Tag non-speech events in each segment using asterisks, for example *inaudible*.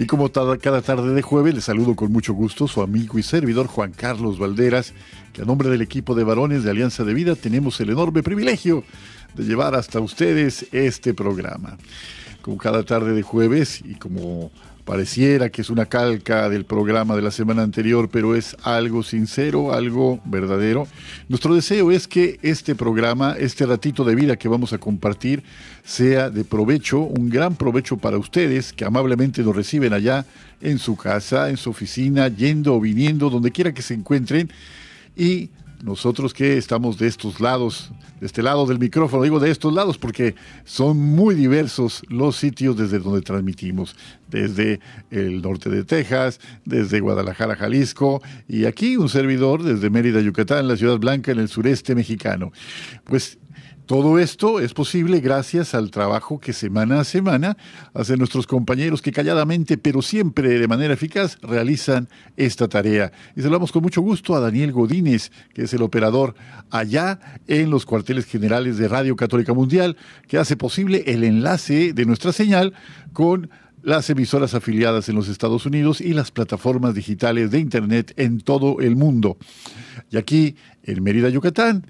Y como cada tarde de jueves, les saludo con mucho gusto su amigo y servidor Juan Carlos Valderas, que a nombre del equipo de varones de Alianza de Vida tenemos el enorme privilegio de llevar hasta ustedes este programa. Como cada tarde de jueves y como Pareciera que es una calca del programa de la semana anterior, pero es algo sincero, algo verdadero. Nuestro deseo es que este programa, este ratito de vida que vamos a compartir, sea de provecho, un gran provecho para ustedes que amablemente nos reciben allá en su casa, en su oficina, yendo o viniendo, donde quiera que se encuentren. Y nosotros que estamos de estos lados, de este lado del micrófono, digo de estos lados porque son muy diversos los sitios desde donde transmitimos, desde el norte de Texas, desde Guadalajara, Jalisco, y aquí un servidor desde Mérida, Yucatán, la Ciudad Blanca, en el sureste mexicano. Pues todo esto es posible gracias al trabajo que semana a semana hacen nuestros compañeros que calladamente, pero siempre de manera eficaz, realizan esta tarea. Y saludamos con mucho gusto a Daniel Godínez, que es el operador allá en los cuarteles generales de Radio Católica Mundial, que hace posible el enlace de nuestra señal con las emisoras afiliadas en los Estados Unidos y las plataformas digitales de Internet en todo el mundo. Y aquí, en Mérida, Yucatán,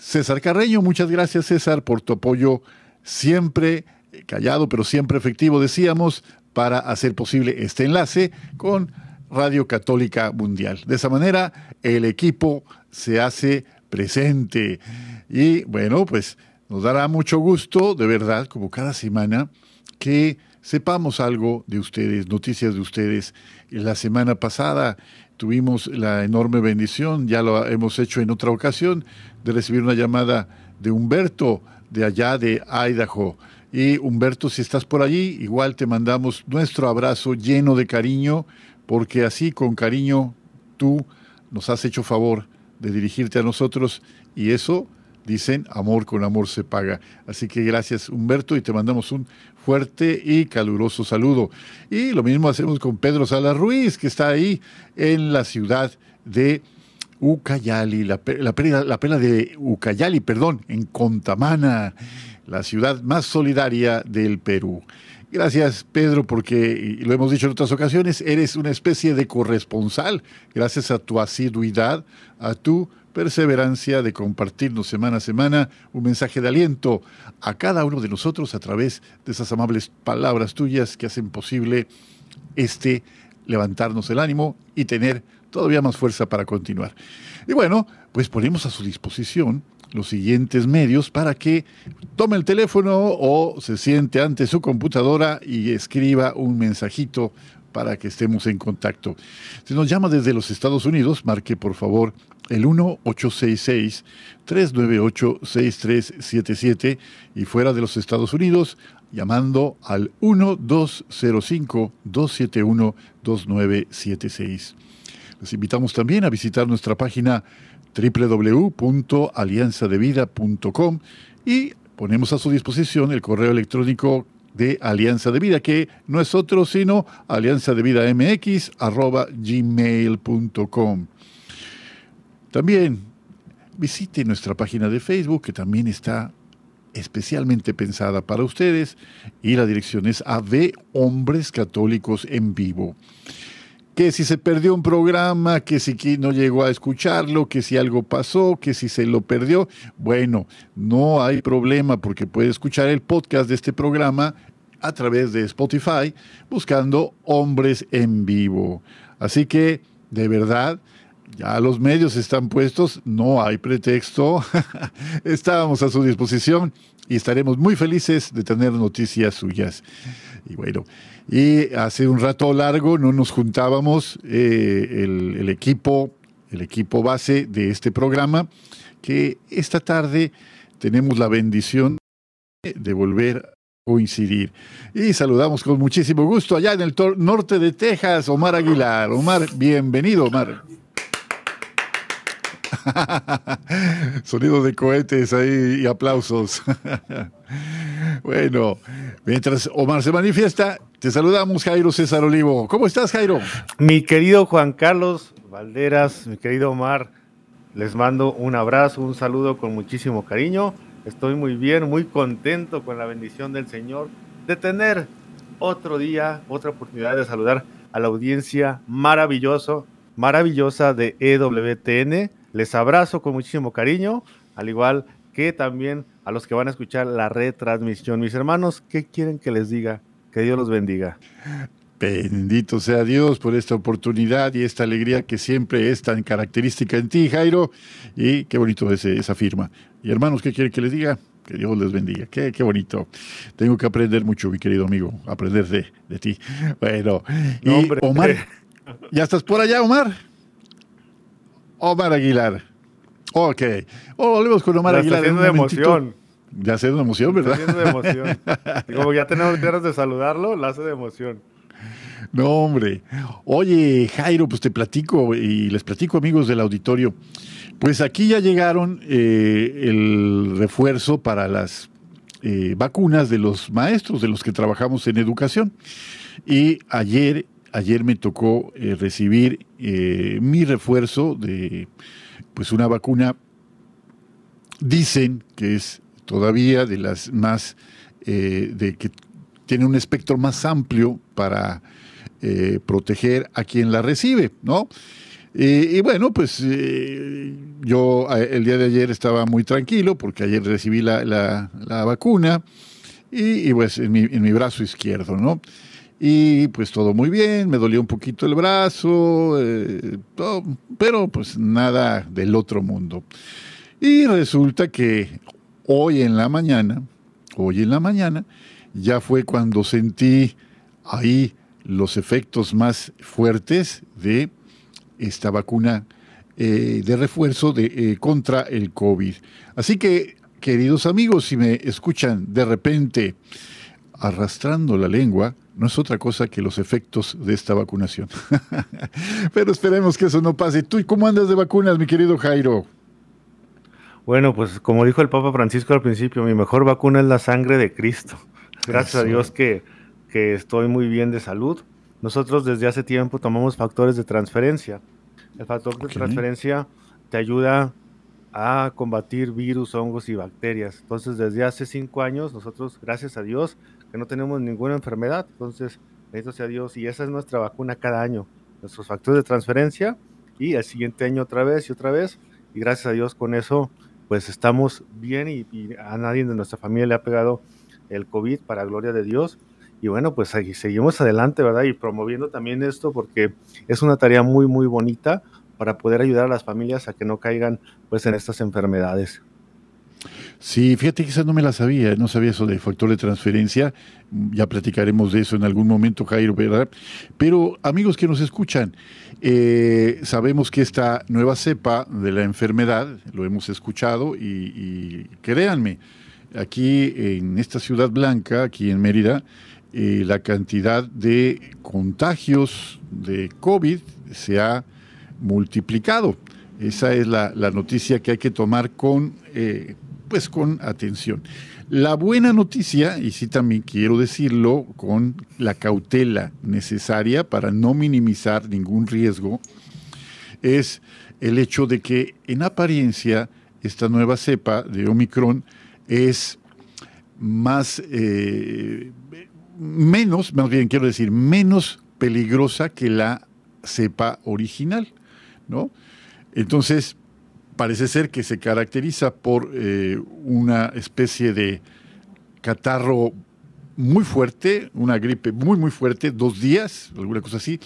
César Carreño. Muchas gracias, César, por tu apoyo siempre callado, pero siempre efectivo, decíamos, para hacer posible este enlace con Radio Católica Mundial. De esa manera, el equipo se hace presente. Y bueno, pues nos dará mucho gusto, de verdad, como cada semana, que sepamos algo de ustedes, noticias de ustedes. La semana pasada tuvimos la enorme bendición, ya lo hemos hecho en otra ocasión, de recibir una llamada de Humberto de allá de Idaho. Y Humberto, si estás por allí, igual te mandamos nuestro abrazo lleno de cariño, porque así con cariño tú nos has hecho favor de dirigirte a nosotros y eso dicen, amor con amor se paga. Así que gracias Humberto y te mandamos un fuerte y caluroso saludo. Y lo mismo hacemos con Pedro Salas Ruiz, que está ahí en la ciudad de Ucayali, la, la, la pena de Ucayali, perdón, en Contamana, la ciudad más solidaria del Perú. Gracias, Pedro, porque, lo hemos dicho en otras ocasiones, eres una especie de corresponsal, gracias a tu asiduidad, a tu perseverancia de compartirnos semana a semana un mensaje de aliento a cada uno de nosotros a través de esas amables palabras tuyas que hacen posible este levantarnos el ánimo y tener todavía más fuerza para continuar. Y bueno, pues ponemos a su disposición los siguientes medios para que tome el teléfono o se siente ante su computadora y escriba un mensajito para que estemos en contacto. Si nos llama desde los Estados Unidos, marque por favor el 1-866-398-6377 y fuera de los Estados Unidos, llamando al 1-205-271-2976. Les invitamos también a visitar nuestra página www.alianzadevida.com y ponemos a su disposición el correo electrónico de Alianza de Vida, que no es otro sino alianzadevidamx.gmail.com. También visite nuestra página de Facebook, que también está especialmente pensada para ustedes, y la dirección es AV Hombres Católicos en Vivo. Que si se perdió un programa, que si no llegó a escucharlo, que si algo pasó, que si se lo perdió, bueno, no hay problema porque puede escuchar el podcast de este programa a través de Spotify buscando Hombres en Vivo. Así que, de verdad, Ya los medios están puestos, no hay pretexto. *laughs* Estábamos a su disposición y estaremos muy felices de tener noticias suyas. Y bueno, y hace un rato largo no nos juntábamos eh, el, el equipo, el equipo base de este programa, que esta tarde tenemos la bendición de volver a coincidir. Y saludamos con muchísimo gusto allá en el norte de Texas, Omar Aguilar. Omar, bienvenido, Omar. *laughs* Sonido de cohetes ahí y aplausos. *laughs* bueno, mientras Omar se manifiesta, te saludamos Jairo César Olivo. ¿Cómo estás, Jairo? Mi querido Juan Carlos Valderas, mi querido Omar, les mando un abrazo, un saludo con muchísimo cariño. Estoy muy bien, muy contento con la bendición del Señor de tener otro día, otra oportunidad de saludar a la audiencia maravilloso, maravillosa de EWTN. Les abrazo con muchísimo cariño, al igual que también a los que van a escuchar la retransmisión. Mis hermanos, ¿qué quieren que les diga? Que Dios los bendiga. Bendito sea Dios por esta oportunidad y esta alegría que siempre es tan característica en ti, Jairo. Y qué bonito es esa firma. Y hermanos, ¿qué quieren que les diga? Que Dios les bendiga. Qué, qué bonito. Tengo que aprender mucho, mi querido amigo. Aprender de, de ti. Bueno, y Omar, *laughs* ¿ya estás por allá, Omar? Omar Aguilar. Ok. Oh, volvemos con Omar Aguilar. Está de emoción. Ya hace de emoción, ¿verdad? Está de emoción. *laughs* Como ya tenemos ganas de saludarlo, la hace de emoción. No, hombre. Oye, Jairo, pues te platico y les platico, amigos del auditorio. Pues aquí ya llegaron eh, el refuerzo para las eh, vacunas de los maestros, de los que trabajamos en educación. Y ayer, ayer me tocó eh, recibir mi refuerzo de pues una vacuna. Dicen que es todavía de las más de que tiene un espectro más amplio para eh, proteger a quien la recibe, ¿no? y bueno, pues eh, yo el día de ayer estaba muy tranquilo porque ayer recibí la, la, vacuna y, pues en mi, en mi, brazo izquierdo, ¿no? Y pues todo muy bien, me dolía un poquito el brazo, eh, pero pues nada del otro mundo. Y resulta que hoy en la mañana, hoy en la mañana, ya fue cuando sentí ahí los efectos más fuertes de esta vacuna eh, de refuerzo de, eh, contra el COVID. Así que, queridos amigos, si me escuchan de repente arrastrando la lengua, no es otra cosa que los efectos de esta vacunación. *laughs* Pero esperemos que eso no pase. ¿Tú cómo andas de vacunas, mi querido Jairo? Bueno, pues como dijo el Papa Francisco al principio, mi mejor vacuna es la sangre de Cristo. Gracias a Dios que que estoy muy bien de salud. Nosotros desde hace tiempo tomamos factores de transferencia. El factor de transferencia te ayuda a combatir virus, hongos y bacterias. Entonces, desde hace cinco años, nosotros, gracias a Dios, que no tenemos ninguna enfermedad. Entonces, gracias a Dios, y esa es nuestra vacuna cada año. Nuestros factores de transferencia y el siguiente año otra vez y otra vez. Y gracias a Dios con eso, pues estamos bien y, a nadie de nuestra familia le ha pegado el COVID, para gloria de Dios y bueno, pues seguimos adelante, ¿verdad? Y promoviendo también esto porque es una tarea muy, muy bonita para poder ayudar a las familias a que no caigan pues en estas enfermedades. Sí, fíjate que esa no me la sabía, no sabía eso de factor de transferencia, ya platicaremos de eso en algún momento, Jairo, ¿verdad? Pero amigos que nos escuchan, eh, sabemos que esta nueva cepa de la enfermedad, lo hemos escuchado y, créanme, aquí en esta ciudad blanca, aquí en Mérida, eh, la cantidad de contagios de COVID se ha multiplicado. Esa es la, noticia que hay que tomar con, eh, pues con atención. La buena noticia, y sí también quiero decirlo, con la cautela necesaria para no minimizar ningún riesgo, es el hecho de que en apariencia esta nueva cepa de Omicron es más eh, menos, más bien quiero decir, menos peligrosa que la cepa original, ¿no? Entonces, parece ser que se caracteriza por eh, una especie de catarro muy fuerte, una gripe muy, muy fuerte, dos días, alguna cosa así,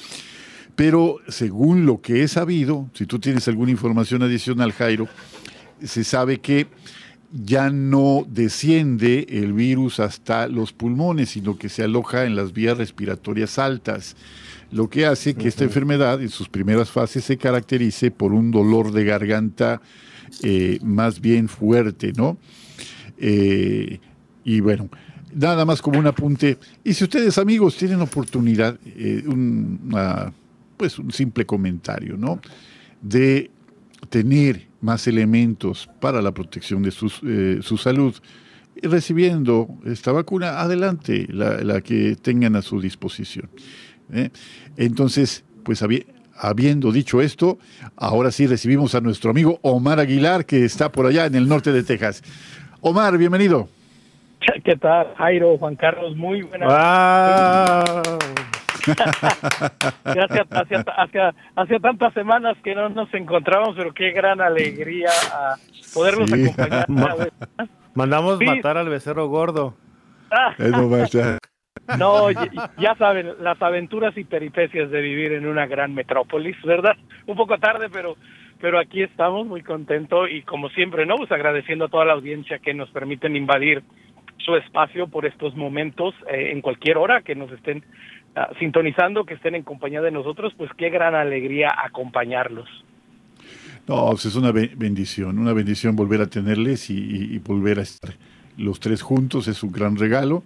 Pero según lo que he sabido, si tú tienes alguna información adicional, Jairo, se sabe que ya no desciende el virus hasta los pulmones, sino que se aloja en las vías respiratorias altas, lo que hace que esta enfermedad en sus primeras fases se caracterice por un dolor de garganta eh, más bien fuerte, ¿no? Eh, y bueno, nada más como un apunte. Y si ustedes, amigos, tienen oportunidad, eh, pues un simple comentario, ¿no? De tener más elementos para la protección de eh, su salud, recibiendo esta vacuna, adelante, la, que tengan a su disposición. ¿eh? Entonces, pues habiendo dicho esto, ahora sí recibimos a nuestro amigo Omar Aguilar, que está por allá en el norte de Texas. Omar, bienvenido. ¿Qué tal, Jairo, Juan Carlos? Muy buenas. *laughs* Gracias, hacía, tantas semanas que no nos encontramos, pero qué gran alegría a poderlos acompañar. Mandamos matar al becerro gordo. Ah. *laughs* no, ya, saben, las aventuras y peripecias de vivir en una gran metrópolis, ¿verdad? Un poco tarde, pero pero aquí estamos muy contentos y como siempre, ¿no? Pues agradeciendo a toda la audiencia que nos permiten invadir su espacio por estos momentos eh, en cualquier hora que nos estén Ah, sintonizando, que estén en compañía de nosotros, pues qué gran alegría acompañarlos. No, pues es una bendición, una bendición volver a tenerles y, volver a estar los tres juntos, es un gran regalo.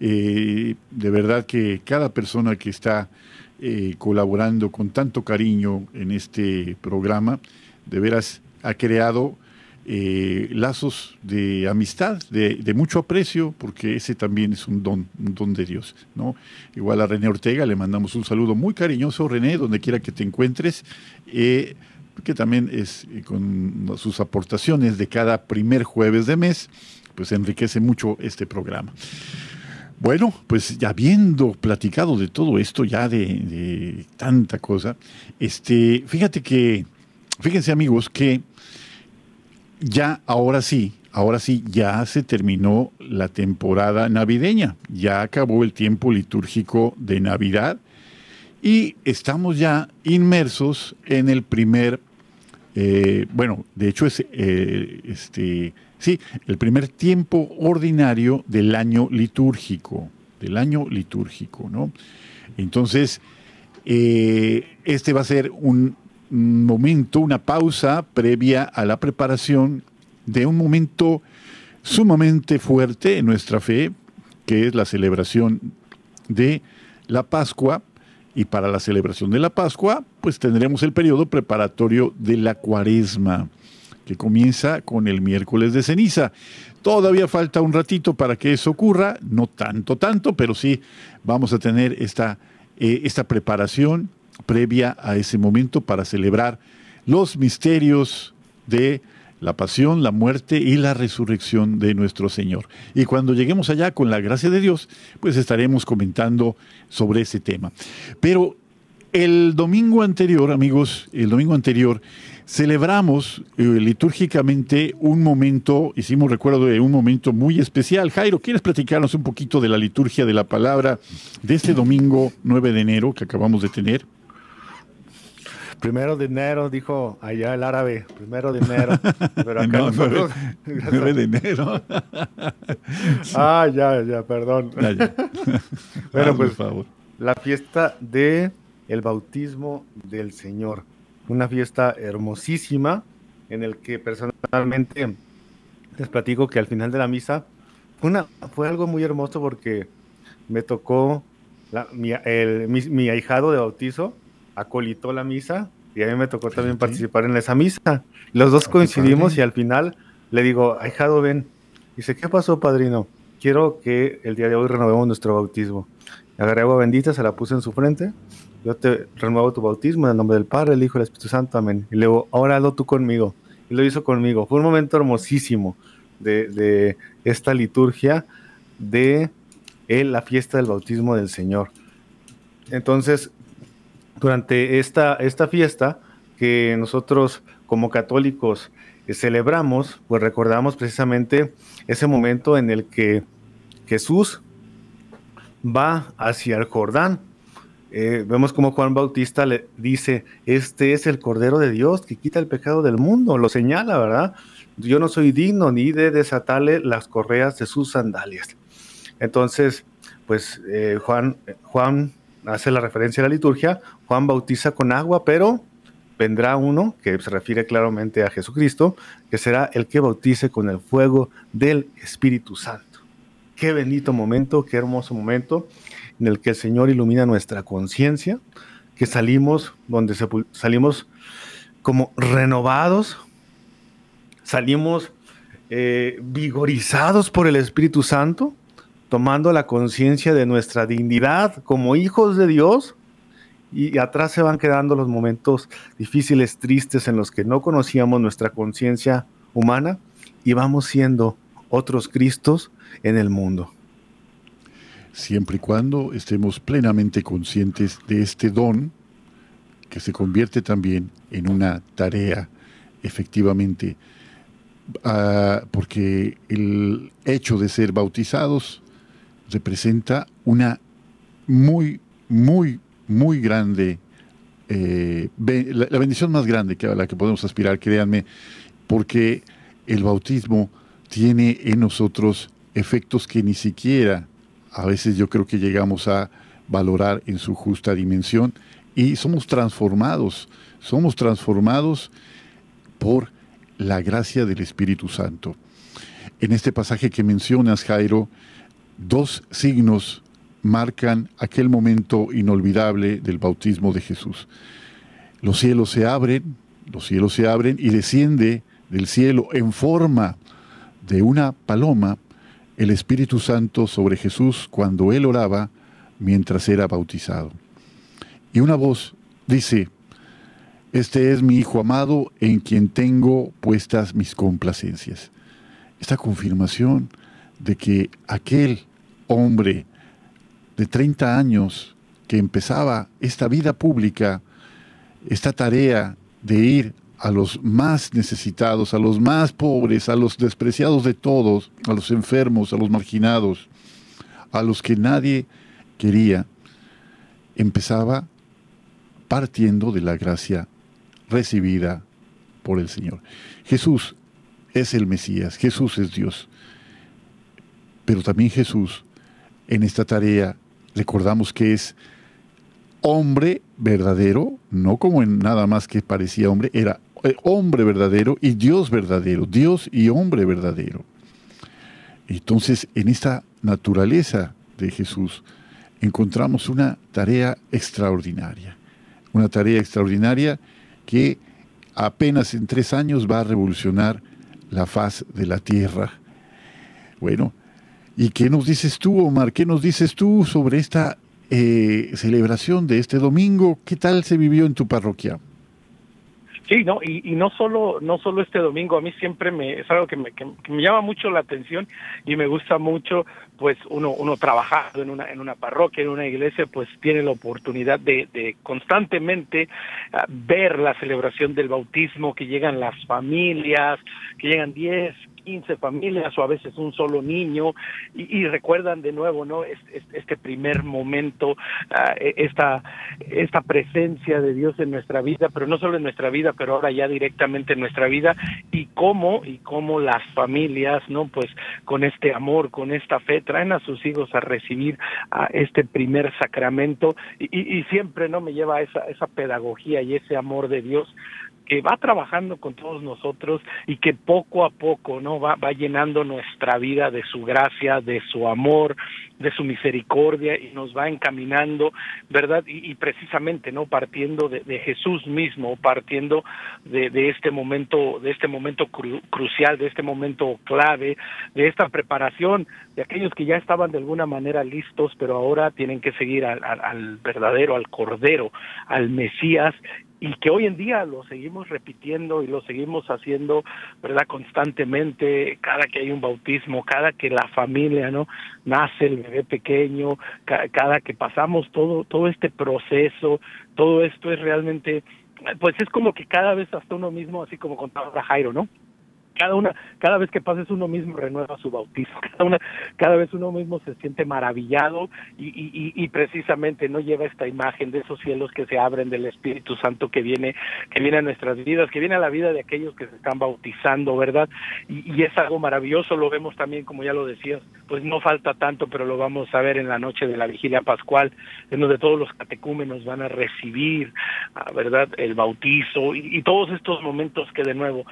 Eh, de verdad que cada persona que está eh, colaborando con tanto cariño en este programa, de veras ha creado eh, lazos de amistad, de, mucho aprecio, porque ese también es un don, un don de Dios. ¿no? Igual a René Ortega le mandamos un saludo muy cariñoso, René, donde quiera que te encuentres, eh, que también es eh, con sus aportaciones de cada primer jueves de mes, pues enriquece mucho este programa. Bueno, pues ya habiendo platicado de todo esto, ya de, de tanta cosa, este, fíjate que, fíjense amigos, que ya ahora sí, ahora sí, ya se terminó la temporada navideña, ya acabó el tiempo litúrgico de Navidad y estamos ya inmersos en el primer, eh, bueno, de hecho es eh, este, sí, el primer tiempo ordinario del año litúrgico, del año litúrgico, ¿no? Entonces, eh, este va a ser un momento, una pausa previa a la preparación de un momento sumamente fuerte en nuestra fe, que es la celebración de la Pascua. Y para la celebración de la Pascua, pues tendremos el periodo preparatorio de la Cuaresma, que comienza con el miércoles de ceniza. Todavía falta un ratito para que eso ocurra, no tanto, tanto, pero sí vamos a tener esta, eh, esta preparación previa a ese momento para celebrar los misterios de la pasión, la muerte y la resurrección de nuestro Señor. Y cuando lleguemos allá con la gracia de Dios, pues estaremos comentando sobre ese tema. Pero el domingo anterior, amigos, el domingo anterior, celebramos eh, litúrgicamente un momento, hicimos recuerdo de un momento muy especial. Jairo, ¿quieres platicarnos un poquito de la liturgia de la palabra de este domingo 9 de enero que acabamos de tener? Primero de enero, dijo allá el árabe, primero de enero. *laughs* Pero acá no, 9, de enero. *laughs* ah, ya, ya, perdón. *laughs* bueno, pues favor. la fiesta de el bautismo del Señor. Una fiesta hermosísima en el que personalmente les platico que al final de la misa fue, una, fue algo muy hermoso porque me tocó mi, mi ahijado de bautizo acolitó la misa y a mí me tocó también participar en esa misa. Los dos coincidimos y al final le digo, ahijado, ven. Dice, ¿qué pasó, padrino? Quiero que el día de hoy renovemos nuestro bautismo. Agarré agua bendita, se la puse en su frente. Yo te renuevo tu bautismo en el nombre del Padre, el Hijo y el Espíritu Santo. Amén. Y luego, ahora hazlo tú conmigo. Y lo hizo conmigo. Fue un momento hermosísimo de, de esta liturgia de la fiesta del bautismo del Señor. Entonces, durante esta, esta fiesta que nosotros como católicos eh, celebramos, pues recordamos precisamente ese momento en el que Jesús va hacia el Jordán eh, vemos como Juan Bautista le dice, este es el Cordero de Dios que quita el pecado del mundo, lo señala, ¿verdad? Yo no soy digno ni de desatarle las correas de sus sandalias. Entonces, pues eh, Juan, Juan hace la referencia a la liturgia, Juan bautiza con agua, pero vendrá uno, que se refiere claramente a Jesucristo, que será el que bautice con el fuego del Espíritu Santo. Qué bendito momento, qué hermoso momento en el que el Señor ilumina nuestra conciencia, que salimos donde salimos como renovados, salimos eh, vigorizados por el Espíritu Santo, tomando la conciencia de nuestra dignidad como hijos de Dios, y atrás se van quedando los momentos difíciles, tristes, en los que no conocíamos nuestra conciencia humana y vamos siendo otros Cristos en el mundo. Siempre y cuando estemos plenamente conscientes de este don que se convierte también en una tarea efectivamente, ah, porque el hecho de ser bautizados representa una muy, muy, muy grande, eh, la, bendición más grande que a la que podemos aspirar, créanme, porque el bautismo tiene en nosotros efectos que ni siquiera a veces yo creo que llegamos a valorar en su justa dimensión y somos transformados, somos transformados por la gracia del Espíritu Santo. En este pasaje que mencionas, Jairo, dos signos marcan aquel momento inolvidable del bautismo de Jesús. Los cielos se abren, los cielos se abren y desciende del cielo en forma de una paloma el Espíritu Santo sobre Jesús cuando él oraba mientras era bautizado. Y una voz dice, este es mi Hijo amado en quien tengo puestas mis complacencias. Esta confirmación de que aquel hombre de 30 años que empezaba esta vida pública, esta tarea de ir a los más necesitados, a los más pobres, a los despreciados de todos, a los enfermos, a los marginados, a los que nadie quería, empezaba partiendo de la gracia recibida por el Señor. Jesús es el Mesías, Jesús es Dios. Pero también Jesús en esta tarea recordamos que es hombre verdadero, no como en nada más que parecía hombre, era eh, hombre verdadero y Dios verdadero, Dios y hombre verdadero. Entonces, en esta naturaleza de Jesús encontramos una tarea extraordinaria, una tarea extraordinaria que apenas en tres años va a revolucionar la faz de la tierra. Bueno, ¿y qué nos dices tú, Omar? ¿Qué nos dices tú sobre esta eh, celebración de este domingo? ¿Qué tal se vivió en tu parroquia? Sí, no, y, no solo no solo este domingo, a mí siempre me es algo que me, llama mucho la atención y me gusta mucho, pues uno uno trabajando en una en una parroquia, en una iglesia, pues tiene la oportunidad de, de constantemente ah, ver la celebración del bautismo, que llegan las familias, que llegan 10, 15 familias o a veces un solo niño y, recuerdan de nuevo no este, este primer momento ah, e, esta esta presencia de Dios en nuestra vida pero no solo en nuestra vida pero ahora ya directamente en nuestra vida y cómo y cómo las familias no pues con este amor con esta fe traen a sus hijos a recibir a este primer sacramento y, y siempre no me lleva a esa esa pedagogía y ese amor de Dios que va trabajando con todos nosotros y que poco a poco no va, va llenando nuestra vida de su gracia, de su amor, de su misericordia y nos va encaminando, ¿verdad? Y, precisamente, ¿no? Partiendo de, Jesús mismo, partiendo de, de, este momento, de este momento crucial, de este momento clave, de esta preparación de aquellos que ya estaban de alguna manera listos, pero ahora tienen que seguir al verdadero, al Cordero, al Mesías, y que hoy en día lo seguimos repitiendo y lo seguimos haciendo, ¿verdad? Constantemente, cada que hay un bautismo, cada que la familia, ¿no? Nace el bebé pequeño, cada que pasamos todo, todo este proceso, todo esto es realmente, pues es como que cada vez hasta uno mismo, así como contaba Jairo, ¿no? Cada una, cada vez que pases uno mismo renueva su bautismo, *laughs* cada una, cada vez uno mismo se siente maravillado y, y, y, precisamente no lleva esta imagen de esos cielos que se abren del Espíritu Santo que viene, que viene a nuestras vidas, que viene a la vida de aquellos que se están bautizando, ¿verdad? Y, y es algo maravilloso, lo vemos también, como ya lo decías, pues no falta tanto, pero lo vamos a ver en la noche de la vigilia pascual, en donde todos los catecúmenos van a recibir, ah, ¿verdad?, el bautizo y, y todos estos momentos que de nuevo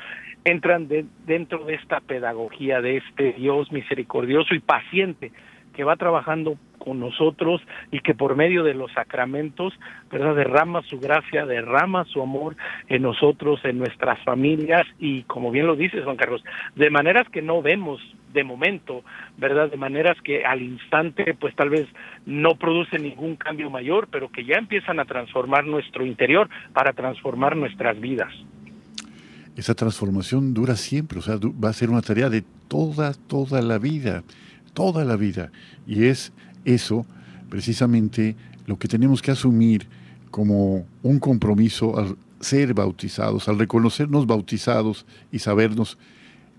entran de, dentro de esta pedagogía de este Dios misericordioso y paciente que va trabajando con nosotros y que por medio de los sacramentos, ¿verdad? derrama su gracia, derrama su amor en nosotros, en nuestras familias y como bien lo dices, Juan Carlos, de maneras que no vemos de momento, ¿verdad? De maneras que al instante pues tal vez no produce ningún cambio mayor, pero que ya empiezan a transformar nuestro interior para transformar nuestras vidas esa transformación dura siempre, o sea, va a ser una tarea de toda, toda la vida, toda la vida. Y es eso precisamente lo que tenemos que asumir como un compromiso al ser bautizados, al reconocernos bautizados y sabernos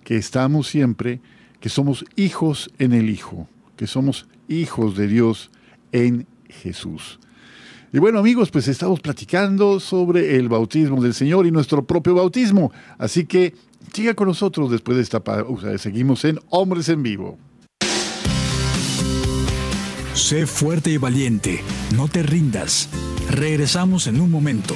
que estamos siempre, que somos hijos en el Hijo, que somos hijos de Dios en Jesús. Y bueno amigos, pues estamos platicando sobre el bautismo del Señor y nuestro propio bautismo. Así que siga con nosotros después de esta pausa. Seguimos en Hombres en Vivo. Sé fuerte y valiente, no te rindas. Regresamos en un momento.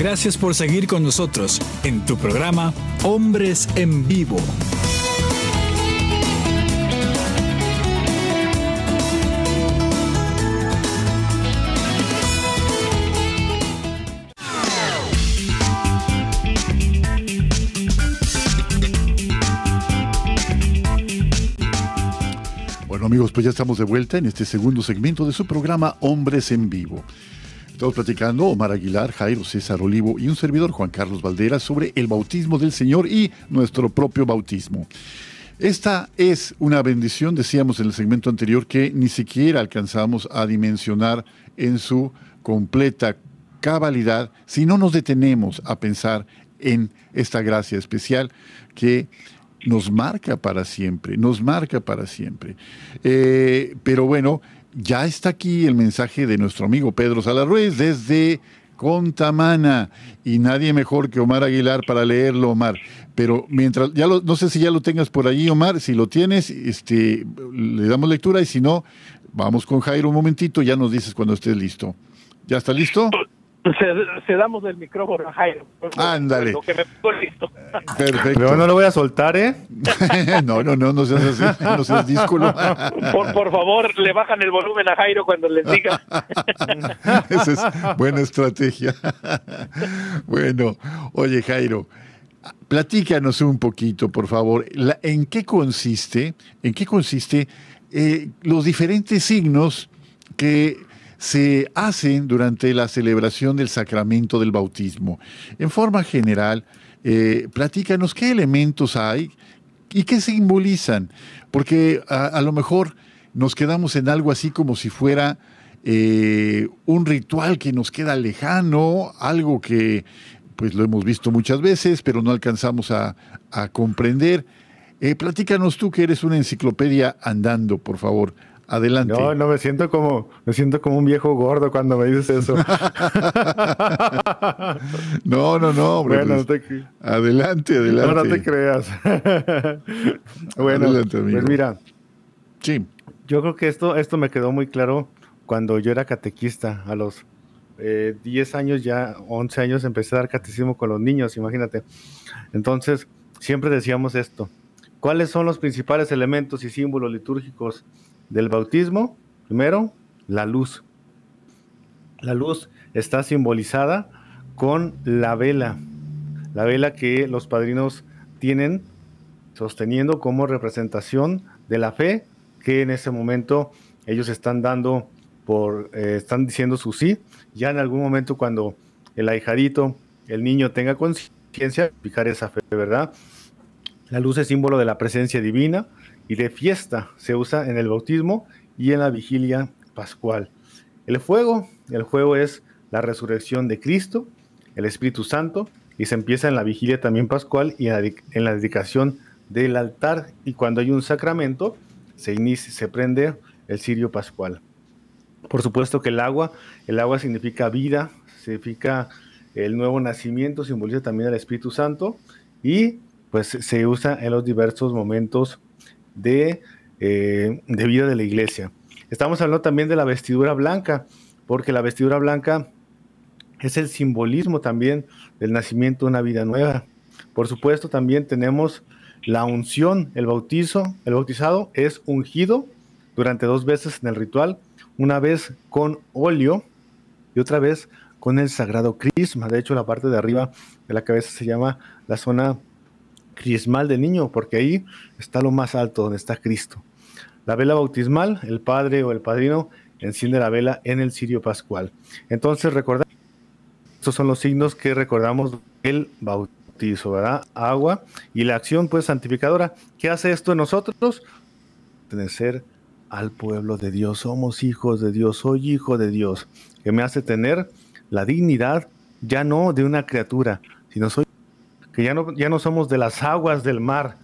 Gracias por seguir con nosotros en tu programa Hombres en Vivo. Bueno amigos, pues ya estamos de vuelta en este segundo segmento de su programa Hombres en Vivo. Estamos platicando Omar Aguilar, Jairo César Olivo y un servidor Juan Carlos Valdera sobre el bautismo del Señor y nuestro propio bautismo. Esta es una bendición, decíamos en el segmento anterior, que ni siquiera alcanzamos a dimensionar en su completa cabalidad si no nos detenemos a pensar en esta gracia especial que nos marca para siempre, nos marca para siempre. Eh, pero bueno, ya está aquí el mensaje de nuestro amigo Pedro Salarruiz desde Contamana y nadie mejor que Omar Aguilar para leerlo, Omar. Pero mientras, ya no sé si ya lo tengas por allí, Omar, si lo tienes, este, le damos lectura y si no, vamos con Jairo un momentito, ya nos dices cuando estés listo. ¿Ya está listo? Se, damos el micrófono a Jairo. Ándale. Lo que me pongo listo. Perfecto. Pero no lo voy a soltar, ¿eh? *laughs* no, no, no, no seas así, no seas díscolo. por, por favor, le bajan el volumen a Jairo cuando les diga. *laughs* Esa es buena estrategia. bueno, oye, Jairo, platícanos un poquito, por favor. ¿En qué consiste, en qué consiste eh, los diferentes signos que se hacen durante la celebración del sacramento del bautismo. En forma general, eh, platícanos qué elementos hay y qué simbolizan, porque a, lo mejor nos quedamos en algo así como si fuera eh, un ritual que nos queda lejano, algo que pues lo hemos visto muchas veces, pero no alcanzamos a, comprender. Eh, platícanos tú que eres una enciclopedia andando, por favor. Adelante. No, no, me siento como, me siento como un viejo gordo cuando me dices eso. *laughs* no, no, no, bueno, pues, adelante, adelante. No, no te creas. *laughs* bueno, pues mira. Sí. Yo creo que esto, esto me quedó muy claro cuando yo era catequista. A los 10 eh, años, ya 11 años, empecé a dar catecismo con los niños, imagínate. Entonces, siempre decíamos esto ¿Cuáles son los principales elementos y símbolos litúrgicos del bautismo? Primero, la luz. La luz está simbolizada con la vela, la vela que los padrinos tienen sosteniendo como representación de la fe que en ese momento ellos están dando por, eh, están diciendo su sí. Ya en algún momento cuando el ahijadito, el niño tenga conciencia, fijar esa fe, ¿verdad? La luz es símbolo de la presencia divina y de fiesta. Se usa en el bautismo y en la vigilia pascual. El fuego, el fuego es la resurrección de Cristo, el Espíritu Santo, y se empieza en la vigilia también pascual y en la, dedicación del altar. Y cuando hay un sacramento, se, inicia, se prende el cirio pascual. Por supuesto que el agua, el agua significa vida, significa el nuevo nacimiento, simboliza también el Espíritu Santo y pues se usa en los diversos momentos de, eh, de vida de la iglesia. Estamos hablando también de la vestidura blanca, porque la vestidura blanca es el simbolismo también del nacimiento de una vida nueva. Por supuesto, también tenemos la unción, el bautizo, el bautizado es ungido durante dos veces en el ritual, una vez con óleo y otra vez con el sagrado crisma. De hecho, la parte de arriba de la cabeza se llama la zona crismal niño, porque ahí está lo más alto, donde está Cristo. La vela bautismal, el padre o el padrino enciende la vela en el cirio pascual. Entonces, recordad, estos son los signos que recordamos del bautizo, ¿verdad? Agua y la acción pues santificadora. ¿Qué hace esto en nosotros? Tener al pueblo de Dios. Somos hijos de Dios, soy hijo de Dios, que me hace tener la dignidad ya no de una criatura, sino soy que ya no, ya no somos de las aguas del mar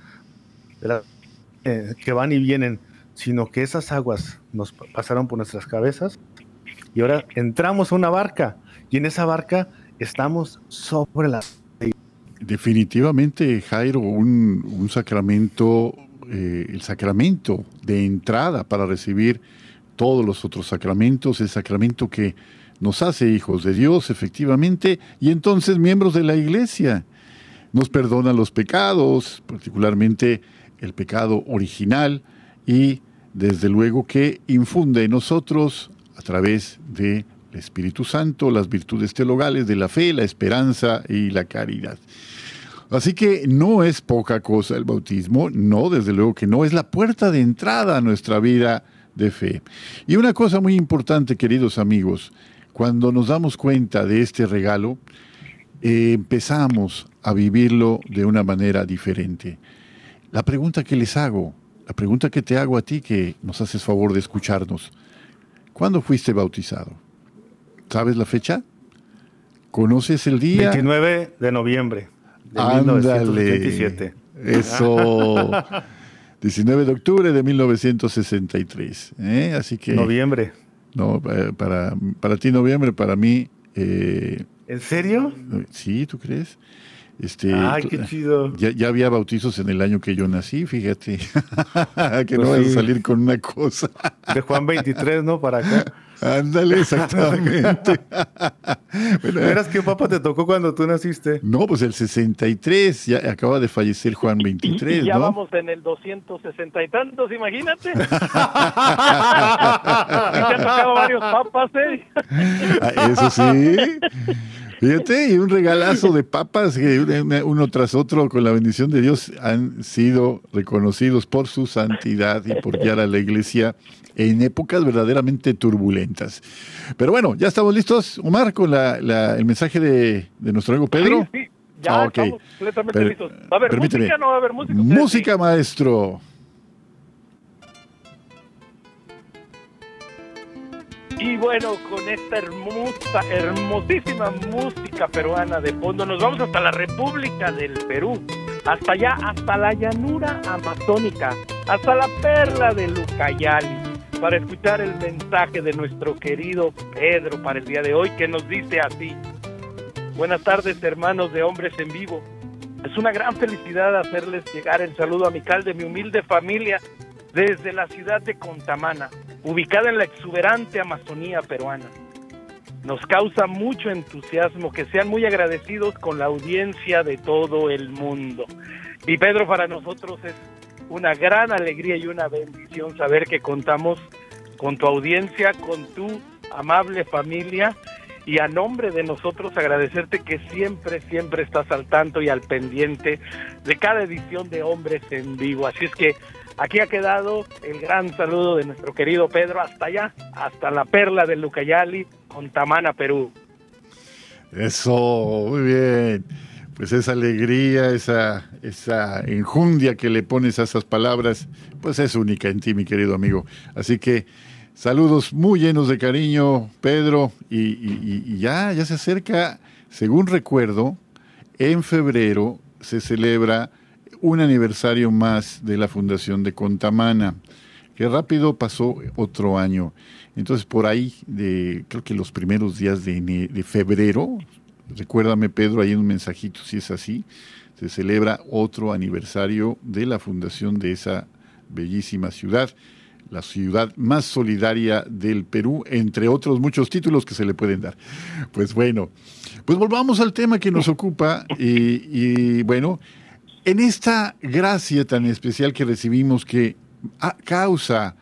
eh, que van y vienen, sino que esas aguas nos pasaron por nuestras cabezas y ahora entramos a una barca y en esa barca estamos sobre la... Definitivamente, Jairo, un, sacramento, eh, el sacramento de entrada para recibir todos los otros sacramentos, el sacramento que nos hace hijos de Dios, efectivamente, y entonces miembros de la iglesia. Nos perdona los pecados, particularmente el pecado original, y desde luego que infunde en nosotros, a través del Espíritu Santo, las virtudes teologales de la fe, la esperanza y la caridad. Así que no es poca cosa el bautismo, no, desde luego que no, es la puerta de entrada a nuestra vida de fe. Y una cosa muy importante, queridos amigos, cuando nos damos cuenta de este regalo, eh, empezamos a vivirlo de una manera diferente. La pregunta que les hago, la pregunta que te hago a ti que nos haces favor de escucharnos. ¿Cuándo fuiste bautizado? ¿Sabes la fecha? ¿Conoces el día? 29 de noviembre de Ándale. Eso. *laughs* 19 de octubre de 1963. ¿eh? Así que. Noviembre. No, para, para ti noviembre, para mí. Eh, ¿En serio? Sí, ¿tú crees? Este, Ay, qué chido. Ya, había bautizos en el año que yo nací, fíjate. *laughs* que no pues vas a salir con una cosa. *laughs* De Juan 23, ¿no? Para acá. Ándale, exactamente. *laughs* bueno, ¿Eras qué papa te tocó cuando tú naciste? No, pues el 63, ya acaba de fallecer Juan 23, y ya vamos en el 260 y tantos, imagínate. te han tocado varios papas, ¿eh? Ah, eso sí. Fíjate, y un regalazo de papas que uno tras otro, con la bendición de Dios, han sido reconocidos por su santidad y por guiar a la iglesia en épocas verdaderamente turbulentas. Pero bueno, ya estamos listos, Omar, con el mensaje de, nuestro amigo Pedro. Sí, sí. Ya ah, estamos completamente listos. ¿Va a haber música no va a haber música? Música, maestro. Y bueno, con esta hermosa, hermosísima música peruana de fondo, nos vamos hasta la República del Perú, hasta allá, hasta la llanura amazónica, hasta la perla de Lucayali, para escuchar el mensaje de nuestro querido Pedro para el día de hoy, que nos dice así. Buenas tardes, hermanos de Hombres en Vivo. Es una gran felicidad hacerles llegar el saludo amical de mi humilde familia desde la ciudad de Contamana, ubicada en la exuberante Amazonía peruana. Nos causa mucho entusiasmo que sean muy agradecidos con la audiencia de todo el mundo. Y Pedro para nosotros es una gran alegría y una bendición saber que contamos con tu audiencia, con tu amable familia y a nombre de nosotros agradecerte que siempre, siempre estás al tanto y al pendiente de cada edición de Hombres en Vivo. Así es que aquí ha quedado el gran saludo de nuestro querido Pedro hasta allá, hasta la perla de Lucayali, Tamana, Perú. Eso, muy bien. Pues esa alegría, esa, esa enjundia que le pones a esas palabras, pues es única en ti, mi querido amigo. Así que saludos muy llenos de cariño, Pedro, y, ya, ya se acerca, según recuerdo, en febrero se celebra un aniversario más de la fundación de Contamana, que rápido pasó otro año. Entonces, por ahí, de, creo que los primeros días de, febrero, recuérdame Pedro, hay un mensajito si es así, se celebra otro aniversario de la fundación de esa bellísima ciudad, la ciudad más solidaria del Perú, entre otros muchos títulos que se le pueden dar. Pues bueno, pues volvamos al tema que nos ocupa y bueno, en esta gracia tan especial que recibimos que causa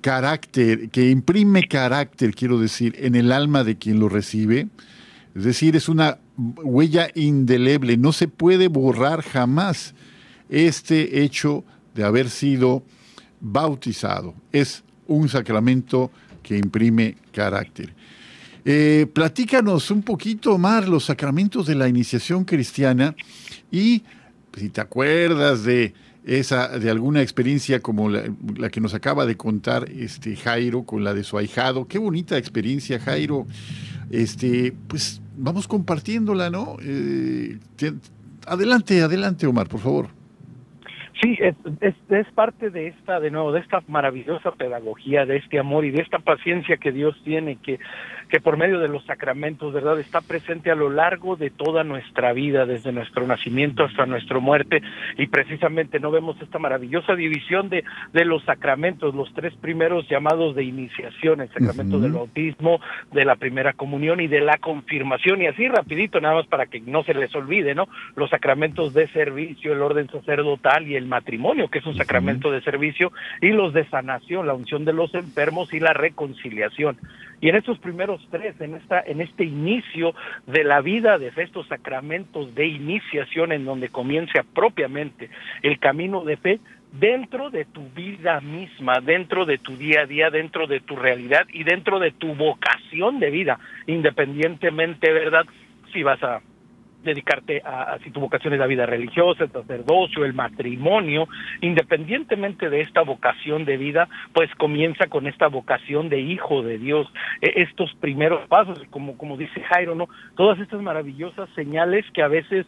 carácter, que imprime carácter, quiero decir, en el alma de quien lo recibe. Es decir, es una huella indeleble, no se puede borrar jamás este hecho de haber sido bautizado. Es un sacramento que imprime carácter. Eh, platícanos un poquito más los sacramentos de la iniciación cristiana y si te acuerdas de esa de alguna experiencia como la, que nos acaba de contar este Jairo con la de su ahijado. Qué bonita experiencia, Jairo. Este, pues vamos compartiéndola, ¿no? Eh, adelante, adelante, Omar, por favor. Sí, es, es, parte de esta, de nuevo, de esta maravillosa pedagogía, de este amor y de esta paciencia que Dios tiene, que, que por medio de los sacramentos, ¿verdad?, está presente a lo largo de toda nuestra vida, desde nuestro nacimiento hasta nuestra muerte, y precisamente no vemos esta maravillosa división de, de los sacramentos, los tres primeros llamados de iniciación, el sacramento del bautismo, de la primera comunión y de la confirmación, y así rapidito, nada más para que no se les olvide, ¿no?, los sacramentos de servicio, el orden sacerdotal y el matrimonio, que es un sacramento de servicio, y los de sanación, la unción de los enfermos y la reconciliación. Y en estos primeros tres, en esta, en este inicio de la vida de estos sacramentos de iniciación, en donde comienza propiamente el camino de fe, dentro de tu vida misma, dentro de tu día a día, dentro de tu realidad y dentro de tu vocación de vida, independientemente, ¿verdad? Si vas a dedicarte a, si tu vocación es la vida religiosa, el sacerdocio, el matrimonio, independientemente de esta vocación de vida, pues comienza con esta vocación de hijo de Dios, e, estos primeros pasos, como, como dice Jairo, ¿no? Todas estas maravillosas señales que a veces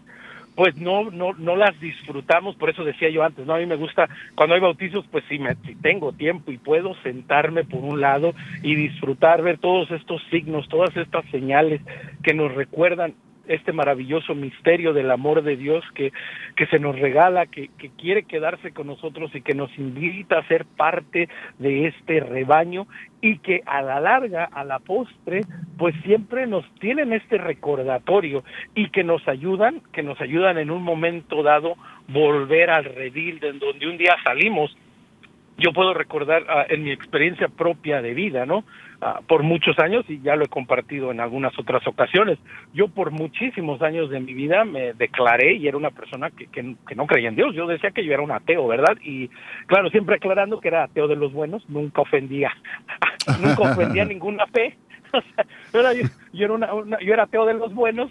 pues no no no las disfrutamos por eso decía yo antes no a mí me gusta cuando hay bautizos pues si me si tengo tiempo y puedo sentarme por un lado y disfrutar ver todos estos signos todas estas señales que nos recuerdan este maravilloso misterio del amor de Dios que, que se nos regala, que, que, quiere quedarse con nosotros y que nos invita a ser parte de este rebaño y que a la larga, a la postre, pues siempre nos tienen este recordatorio y que nos ayudan, que nos ayudan en un momento dado volver al redil de donde un día salimos yo puedo recordar ah, en mi experiencia propia de vida, ¿no? Ah, por muchos años, y ya lo he compartido en algunas otras ocasiones, yo por muchísimos años de mi vida me declaré y era una persona que, que, que, no creía en Dios. Yo decía que yo era un ateo, ¿verdad? Y claro, siempre aclarando que era ateo de los buenos, nunca ofendía, *laughs* nunca ofendía *laughs* ninguna fe. *laughs* yo, era una, yo era ateo de los buenos,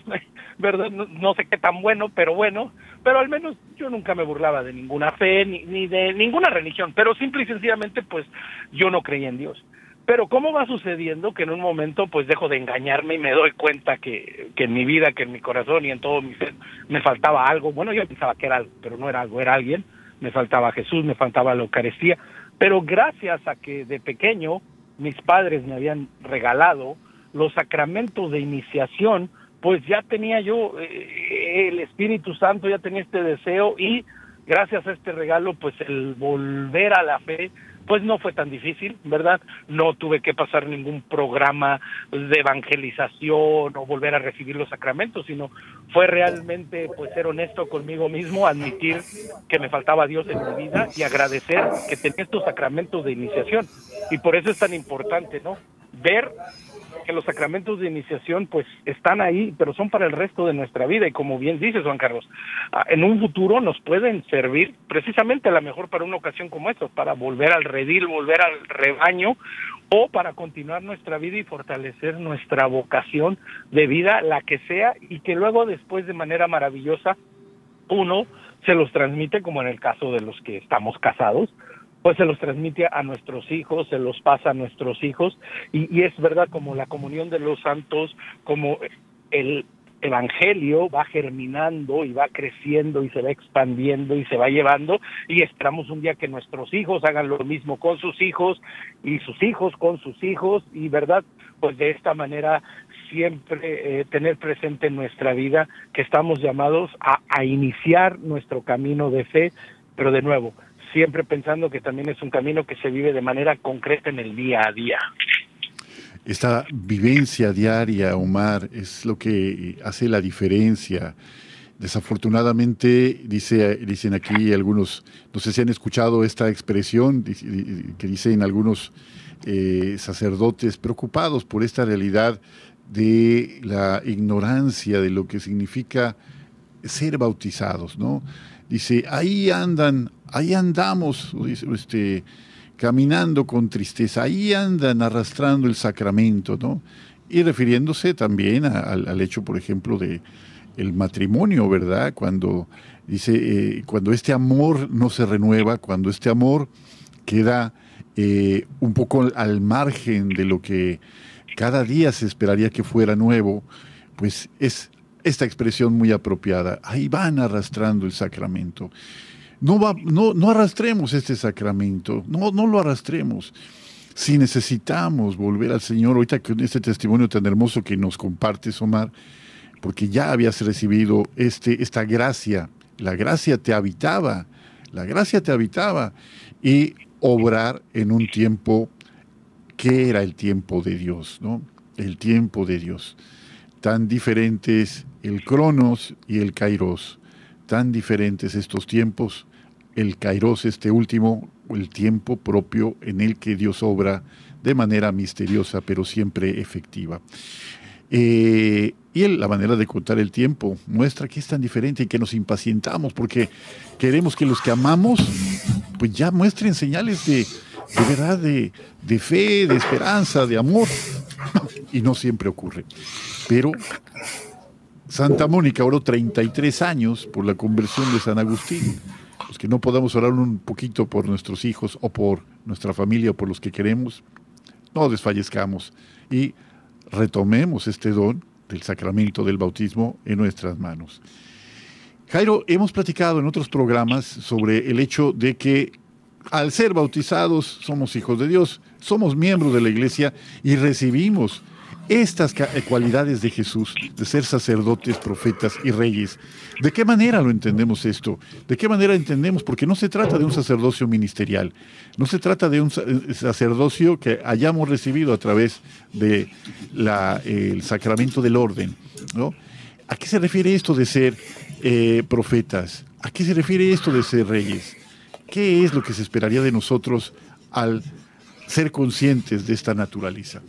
¿verdad? No, sé qué tan bueno, pero bueno, pero al menos yo nunca me burlaba de ninguna fe ni, ni de ninguna religión, pero simple y sencillamente pues yo no creía en Dios. Pero ¿cómo va sucediendo que en un momento pues dejo de engañarme y me doy cuenta que, que en mi vida, que en mi corazón y en todo mi ser me faltaba algo? Bueno, yo pensaba que era algo, pero no era algo, era alguien. Me faltaba Jesús, me faltaba la Eucaristía. Pero gracias a que de pequeño mis padres me habían regalado los sacramentos de iniciación, pues ya tenía yo eh, el Espíritu Santo, ya tenía este deseo y gracias a este regalo, pues el volver a la fe, pues no fue tan difícil, ¿verdad? No tuve que pasar ningún programa de evangelización o volver a recibir los sacramentos, sino fue realmente pues ser honesto conmigo mismo, admitir que me faltaba Dios en mi vida y agradecer que tenía estos sacramentos de iniciación. Y por eso es tan importante, ¿no? Ver que los sacramentos de iniciación pues están ahí, pero son para el resto de nuestra vida. Y como bien dices Juan Carlos, ah, en un futuro nos pueden servir precisamente a lo mejor para una ocasión como esta, para volver al redil, volver al rebaño o para continuar nuestra vida y fortalecer nuestra vocación de vida, la que sea, y que luego después de manera maravillosa uno se los transmite como en el caso de los que estamos casados, pues se los transmite a nuestros hijos, se los pasa a nuestros hijos, y, es verdad como la comunión de los santos, como el evangelio va germinando y va creciendo y se va expandiendo y se va llevando y esperamos un día que nuestros hijos hagan lo mismo con sus hijos y sus hijos con sus hijos y verdad pues de esta manera siempre eh, tener presente en nuestra vida que estamos llamados a, a iniciar nuestro camino de fe pero de nuevo siempre pensando que también es un camino que se vive de manera concreta en el día a día. Esta vivencia diaria, Omar, es lo que hace la diferencia. Desafortunadamente, dice, dicen aquí algunos, no sé si han escuchado esta expresión que dicen algunos eh, sacerdotes preocupados por esta realidad de la ignorancia de lo que significa ser bautizados, ¿no? Dice, ahí andan, ahí andamos, este, caminando con tristeza, ahí andan arrastrando el sacramento, ¿no? Y refiriéndose también al hecho, por ejemplo, de el matrimonio, ¿verdad? Cuando dice, eh, cuando este amor no se renueva, cuando este amor queda eh, un poco al margen de lo que cada día se esperaría que fuera nuevo, pues es esta expresión muy apropiada. Ahí van arrastrando el sacramento. No, va, no, no arrastremos este sacramento, no, no lo arrastremos. Si necesitamos volver al Señor, ahorita con este testimonio tan hermoso que nos compartes, Omar, porque ya habías recibido este, esta gracia, la gracia te habitaba, la gracia te habitaba, y obrar en un tiempo que era el tiempo de Dios, ¿no? El tiempo de Dios. Tan diferentes el Cronos y el Kairos. Tan diferentes estos tiempos, el Kairos, este último, el tiempo propio en el que Dios obra de manera misteriosa, pero siempre efectiva. Eh, y la manera de contar el tiempo muestra que es tan diferente y que nos impacientamos porque queremos que los que amamos pues ya muestren señales de, de verdad, de, de fe, de esperanza, de amor. *laughs* Y no siempre ocurre. Pero Santa Mónica oró 33 años por la conversión de San Agustín. Los que no podamos orar un poquito por nuestros hijos o por nuestra familia o por los que queremos, no desfallezcamos y retomemos este don del sacramento del bautismo en nuestras manos. Jairo, hemos platicado en otros programas sobre el hecho de que al ser bautizados somos hijos de Dios, somos miembros de la iglesia y recibimos estas eh, cualidades de Jesús, de ser sacerdotes, profetas y reyes. ¿De qué manera lo entendemos esto? ¿De qué manera entendemos? Porque no se trata de un sacerdocio ministerial, no se trata de un eh, sacerdocio que hayamos recibido a través del de sacramento del orden. ¿no? ¿A qué se refiere esto de ser eh, profetas? ¿A qué se refiere esto de ser reyes? ¿Qué es lo que se esperaría de nosotros al ser conscientes de esta naturaleza?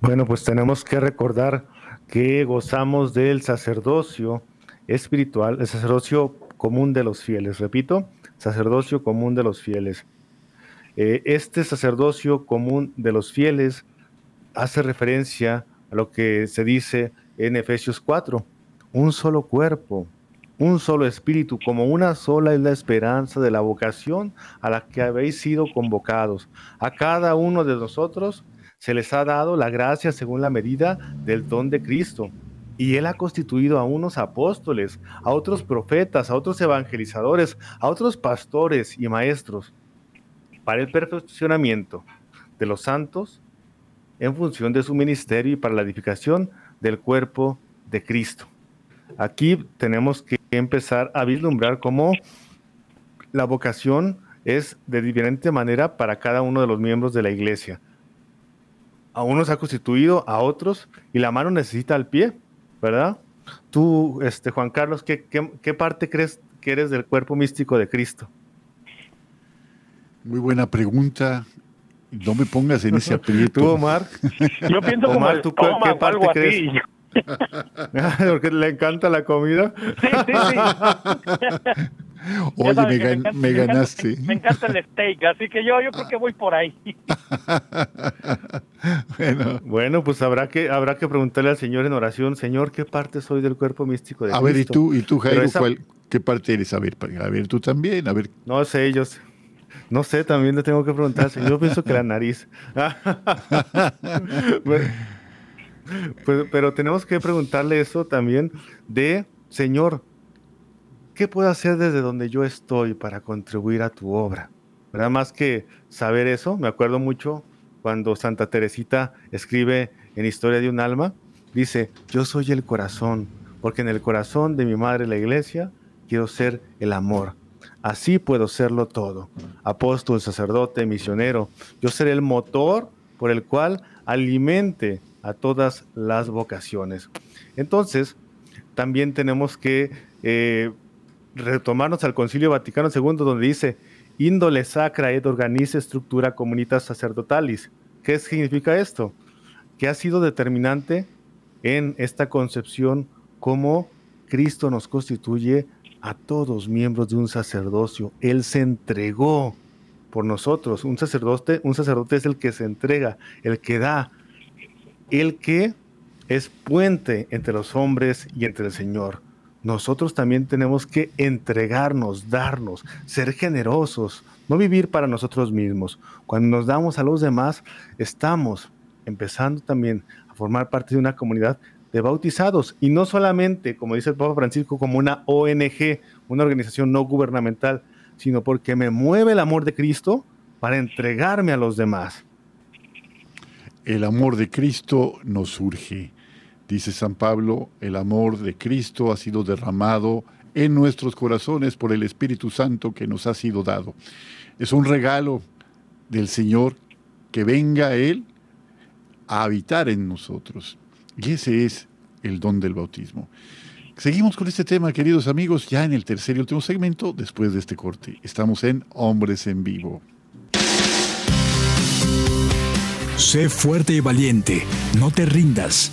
Bueno, pues tenemos que recordar que gozamos del sacerdocio espiritual, el sacerdocio común de los fieles. Repito, sacerdocio común de los fieles. Eh, este sacerdocio común de los fieles hace referencia a lo que se dice en Efesios 4, un solo cuerpo, un solo espíritu, como una sola es la esperanza de la vocación a la que habéis sido convocados. A cada uno de nosotros se les ha dado la gracia según la medida del don de Cristo. Y Él ha constituido a unos apóstoles, a otros profetas, a otros evangelizadores, a otros pastores y maestros, para el perfeccionamiento de los santos en función de su ministerio y para la edificación del cuerpo de Cristo. Aquí tenemos que empezar a vislumbrar cómo la vocación es de diferente manera para cada uno de los miembros de la iglesia. A unos ha constituido, a otros, y la mano necesita al pie, ¿verdad? Tú, este, Juan Carlos, ¿qué, qué parte crees que eres del cuerpo místico de Cristo? Muy buena pregunta. No me pongas en ese aprieto. *laughs* ¿Tú, Omar? Yo pienso Omar, como ¿tú qué parte crees? *laughs* Porque le encanta la comida. Sí, sí, sí. *laughs* Oye, me, ganaste. Me encanta, el steak, así que yo, yo creo que voy por ahí. *laughs* bueno. bueno, pues habrá que, habrá que preguntarle al Señor en oración, Señor, ¿qué parte soy del cuerpo místico de A ver, ¿y tú, y tú Jairo, qué parte eres? A ver, a ver, tú también, a ver. No sé, ellos. No sé, también le tengo que preguntar, Señor. Yo pienso que la nariz. *laughs* pues, pero tenemos que preguntarle eso también de, Señor, ¿qué puedo hacer desde donde yo estoy para contribuir a tu obra? ¿Verdad? Más que saber eso, me acuerdo mucho cuando Santa Teresita escribe en Historia de un alma, dice, yo soy el corazón, porque en el corazón de mi madre la iglesia quiero ser el amor. Así puedo serlo todo. Apóstol, sacerdote, misionero. Yo seré el motor por el cual alimente a todas las vocaciones. Entonces, también tenemos que eh, retomarnos al Concilio Vaticano II, donde dice, índole sacra et organice structura comunitas sacerdotalis. ¿Qué significa esto? Que ha sido determinante en esta concepción cómo Cristo nos constituye a todos miembros de un sacerdocio. Él se entregó por nosotros. Un sacerdote, un sacerdote es el que se entrega, el que da, el que es puente entre los hombres y entre el Señor nosotros también tenemos que entregarnos, darnos, ser generosos, no vivir para nosotros mismos. Cuando nos damos a los demás, estamos empezando también a formar parte de una comunidad de bautizados y no solamente, como dice el Papa Francisco, como una ONG, una organización no gubernamental, sino porque me mueve el amor de Cristo para entregarme a los demás. El amor de Cristo nos surge Dice San Pablo, el amor de Cristo ha sido derramado en nuestros corazones por el Espíritu Santo que nos ha sido dado. Es un regalo del Señor que venga Él a habitar en nosotros. Y ese es el don del bautismo. Seguimos con este tema, queridos amigos, ya en el tercer y último segmento, después de este corte. Estamos en Hombres en Vivo. Sé fuerte y valiente, no te rindas.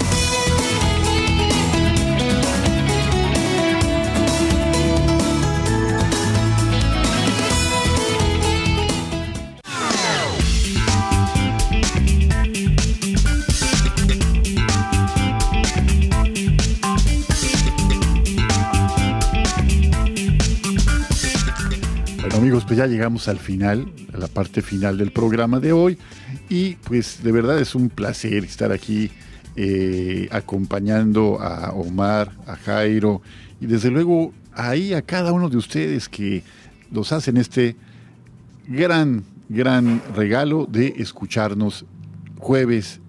Ya llegamos al final, a la parte final del programa de hoy y pues de verdad es un placer estar aquí eh, acompañando a Omar, a Jairo y desde luego ahí a cada uno de ustedes que nos hacen este gran, gran regalo de escucharnos jueves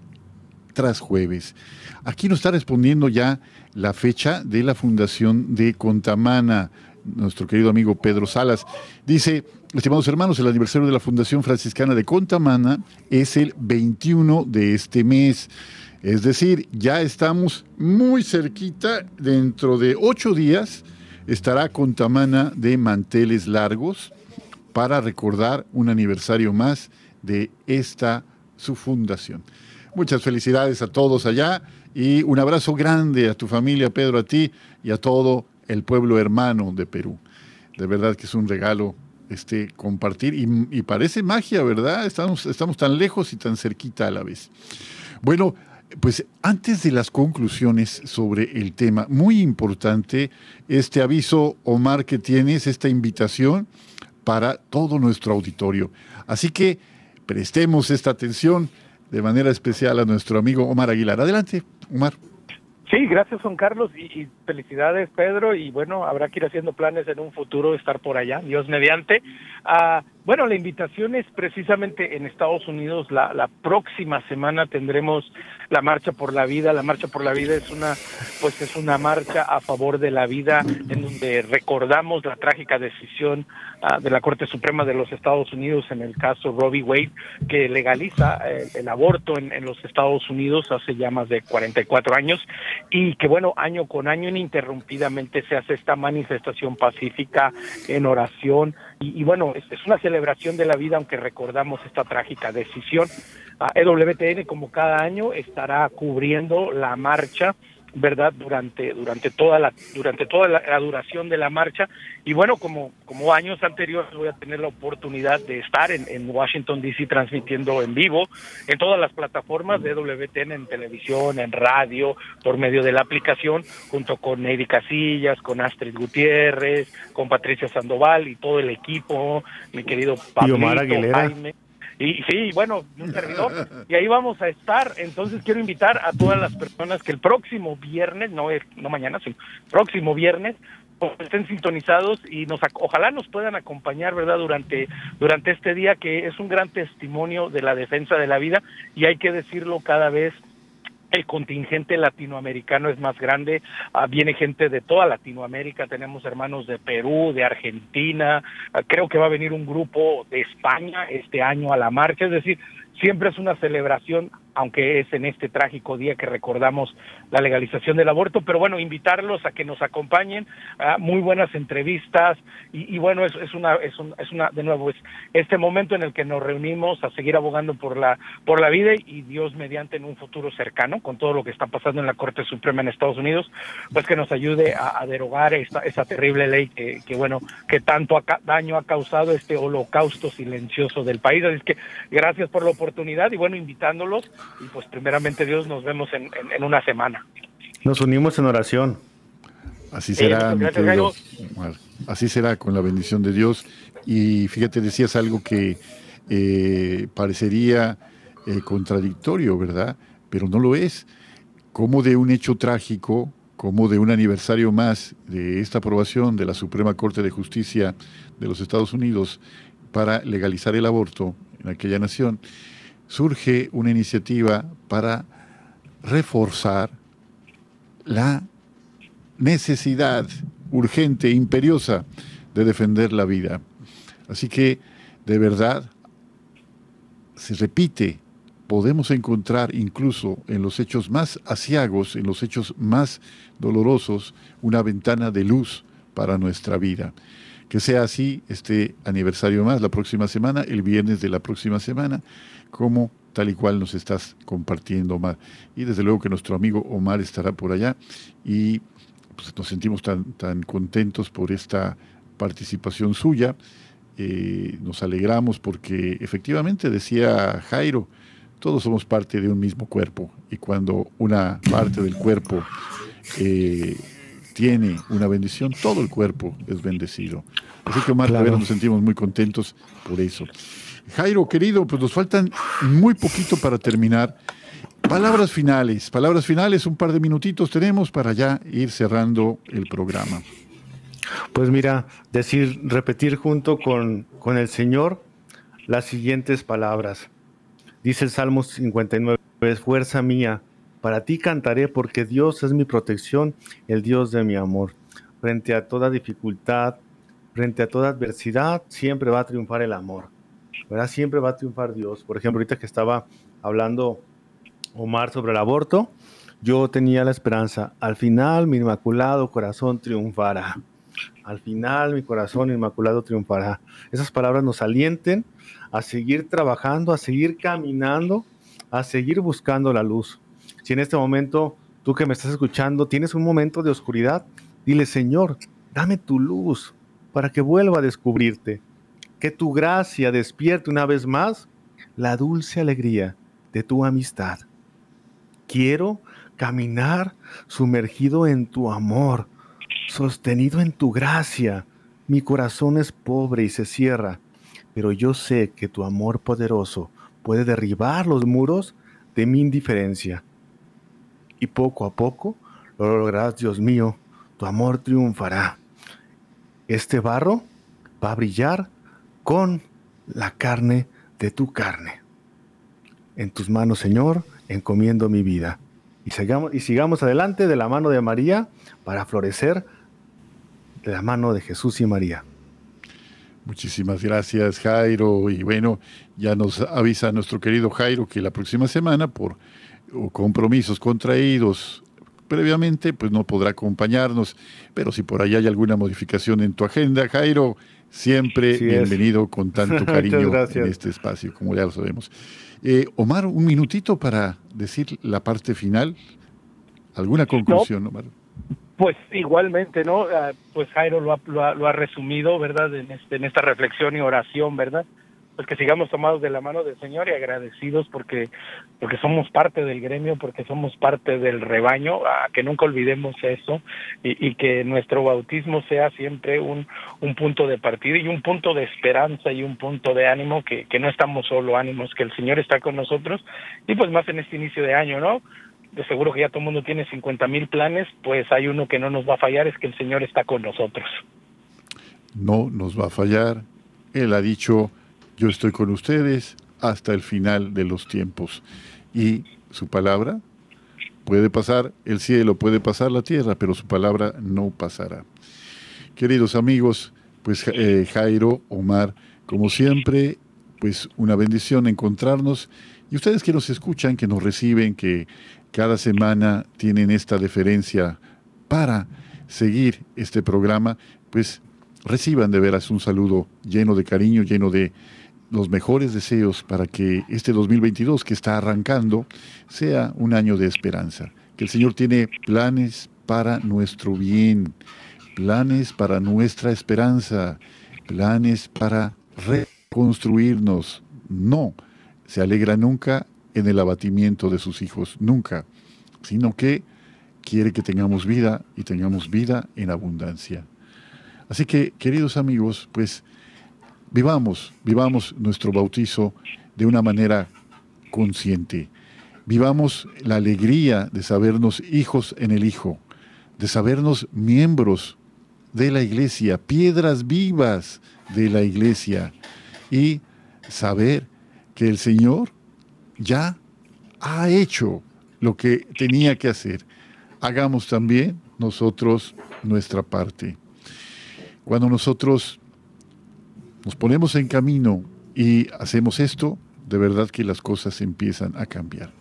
tras jueves. Aquí nos está respondiendo ya la fecha de la fundación de Contamana nuestro querido amigo Pedro Salas. Dice, estimados hermanos, el aniversario de la Fundación Franciscana de Contamana es el 21 de este mes. Es decir, ya estamos muy cerquita, dentro de ocho días estará Contamana de manteles largos para recordar un aniversario más de esta su fundación. Muchas felicidades a todos allá y un abrazo grande a tu familia, Pedro, a ti y a todo el pueblo hermano de Perú. De verdad que es un regalo este, compartir y, parece magia, ¿verdad? Estamos, estamos tan lejos y tan cerquita a la vez. Bueno, pues antes de las conclusiones sobre el tema, muy importante este aviso, Omar, que tienes, esta invitación para todo nuestro auditorio. Así que prestemos esta atención de manera especial a nuestro amigo Omar Aguilar. Adelante, Omar. Sí, gracias Juan Carlos y, felicidades Pedro y bueno, habrá que ir haciendo planes en un futuro estar por allá, Dios mediante. Ah, bueno, la invitación es precisamente en Estados Unidos. La, la, próxima semana tendremos la Marcha por la Vida. La Marcha por la Vida es una, pues es una marcha a favor de la vida en donde recordamos la trágica decisión uh, de la Corte Suprema de los Estados Unidos en el caso Robbie Wade, que legaliza el, eh, el aborto en, en, los Estados Unidos hace ya más de 44 años y que bueno, año con año ininterrumpidamente se hace esta manifestación pacífica en oración y, bueno, es, es una celebración de la vida, aunque recordamos esta trágica decisión. Uh, EWTN, como cada año, estará cubriendo la marcha verdad durante durante toda la durante toda la, la, duración de la marcha. Y bueno como como años anteriores voy a tener la oportunidad de estar en, en Washington DC transmitiendo en vivo en todas las plataformas de WTN en televisión en radio por medio de la aplicación junto con Neidy Casillas con Astrid Gutiérrez con Patricia Sandoval y todo el equipo mi querido Pablito, Jaime y sí, bueno, un servidor. Y ahí vamos a estar. Entonces quiero invitar a todas las personas que el próximo viernes, no no mañana, sino próximo viernes, pues, estén sintonizados y nos ojalá nos puedan acompañar, ¿verdad? Durante durante este día que es un gran testimonio de la defensa de la vida y hay que decirlo cada vez el contingente latinoamericano es más grande, uh, viene gente de toda Latinoamérica, tenemos hermanos de Perú, de Argentina, uh, creo que va a venir un grupo de España este año a la marcha, es decir, siempre es una celebración aunque es en este trágico día que recordamos la legalización del aborto, pero bueno, invitarlos a que nos acompañen, a muy buenas entrevistas y, y bueno, es, una, es, un, es una, de nuevo, es este momento en el que nos reunimos a seguir abogando por la, por la vida y Dios mediante en un futuro cercano, con todo lo que está pasando en la Corte Suprema en Estados Unidos, pues que nos ayude a, derogar esta, esa terrible ley que, que bueno, que tanto acá, daño ha causado este holocausto silencioso del país. Así que gracias por la oportunidad y bueno, invitándolos y pues primeramente Dios nos vemos en, en, en una semana. Nos unimos en oración. Así será, gracias, querido. Así será con la bendición de Dios. Y fíjate, decías algo que eh, parecería eh, contradictorio, ¿verdad? Pero no lo es. Como de un hecho trágico, como de un aniversario más de esta aprobación de la Suprema Corte de Justicia de los Estados Unidos para legalizar el aborto en aquella nación, surge una iniciativa para reforzar la necesidad urgente, imperiosa de defender la vida. Así que, de verdad, se repite, podemos encontrar incluso en los hechos más asiagos, en los hechos más dolorosos, una ventana de luz para nuestra vida. Que sea así este aniversario más la próxima semana, el viernes de la próxima semana, como tal y cual nos estás compartiendo, Omar. Y desde luego que nuestro amigo Omar estará por allá y pues, nos sentimos tan, tan contentos por esta participación suya. Eh, nos alegramos porque efectivamente decía Jairo, todos somos parte de un mismo cuerpo y cuando una parte del cuerpo eh, tiene una bendición, todo el cuerpo es bendecido. Así que Omar, claro. nos sentimos muy contentos por eso. Jairo, querido, pues nos faltan muy poquito para terminar. Palabras finales, palabras finales, un par de minutitos tenemos para ya ir cerrando el programa. Pues mira, decir, repetir junto con, con el Señor las siguientes palabras. Dice el Salmo 59, fuerza mía, para ti cantaré porque Dios es mi protección, el Dios de mi amor. Frente a toda dificultad, frente a toda adversidad, siempre va a triunfar el amor. ¿verdad? Siempre va a triunfar Dios. Por ejemplo, ahorita que estaba hablando Omar sobre el aborto, yo tenía la esperanza, al final mi inmaculado corazón triunfará. Al final mi corazón inmaculado triunfará. Esas palabras nos alienten a seguir trabajando, a seguir caminando, a seguir buscando la luz. Si en este momento tú que me estás escuchando tienes un momento de oscuridad, Dile, Señor, dame tu luz para que vuelva a descubrirte. Que tu gracia despierte una vez más la dulce alegría de tu amistad. Quiero caminar sumergido en tu amor, sostenido en tu gracia. Mi corazón es pobre y se cierra, pero yo sé que tu amor poderoso puede derribar los muros de mi indiferencia. Y poco a poco lo lograrás, Dios mío, tu amor triunfará. Este barro va a brillar con la carne de tu carne. En tus manos, Señor, encomiendo mi vida. Y sigamos, y sigamos adelante de la mano de María para florecer de la mano de Jesús y María. Muchísimas gracias, Jairo. Y bueno, ya nos avisa nuestro querido Jairo que la próxima semana, por compromisos contraídos previamente, pues no podrá acompañarnos. Pero si por ahí hay alguna modificación en tu agenda, Jairo, siempre bienvenido con tanto *laughs* cariño en este espacio, como ya lo sabemos. Eh, Omar, un minutito para decir la parte final. ¿Alguna conclusión, Omar? Pues igualmente, ¿no? Ah, pues Jairo lo ha, lo ha, resumido, ¿verdad? En, este, en esta reflexión y oración, ¿verdad? Pues que sigamos tomados de la mano del Señor y agradecidos porque, porque somos parte del gremio, porque somos parte del rebaño, que nunca olvidemos eso y, y, que nuestro bautismo sea siempre un, un punto de partida y un punto de esperanza y un punto de ánimo, que, que no estamos solo ánimos, que el Señor está con nosotros y pues más en este inicio de año, ¿no? de seguro que ya todo el mundo tiene 50 mil planes, pues hay uno que no nos va a fallar, es que el Señor está con nosotros. No nos va a fallar. Él ha dicho, yo estoy con ustedes hasta el final de los tiempos. Y su palabra puede pasar el cielo, puede pasar la tierra, pero su palabra no pasará. Queridos amigos, pues eh, Jairo, Omar, como siempre, pues una bendición encontrarnos. Y ustedes que nos escuchan, que nos reciben, que cada semana tienen esta deferencia para seguir este programa, pues reciban de veras un saludo lleno de cariño, lleno de los mejores deseos para que este 2022 que está arrancando sea un año de esperanza. Que el Señor tiene planes para nuestro bien, planes para nuestra esperanza, planes para reconstruirnos. No se alegra nunca en el abatimiento de sus hijos, nunca, sino que quiere que tengamos vida y tengamos vida en abundancia. Así que, queridos amigos, pues vivamos, vivamos nuestro bautizo de una manera consciente. Vivamos la alegría de sabernos hijos en el Hijo, de sabernos miembros de la iglesia, piedras vivas de la iglesia y saber que el Señor ya ha hecho lo que tenía que hacer. Hagamos también nosotros nuestra parte. Cuando nosotros nos ponemos en camino y hacemos esto, de verdad que las cosas empiezan a cambiar.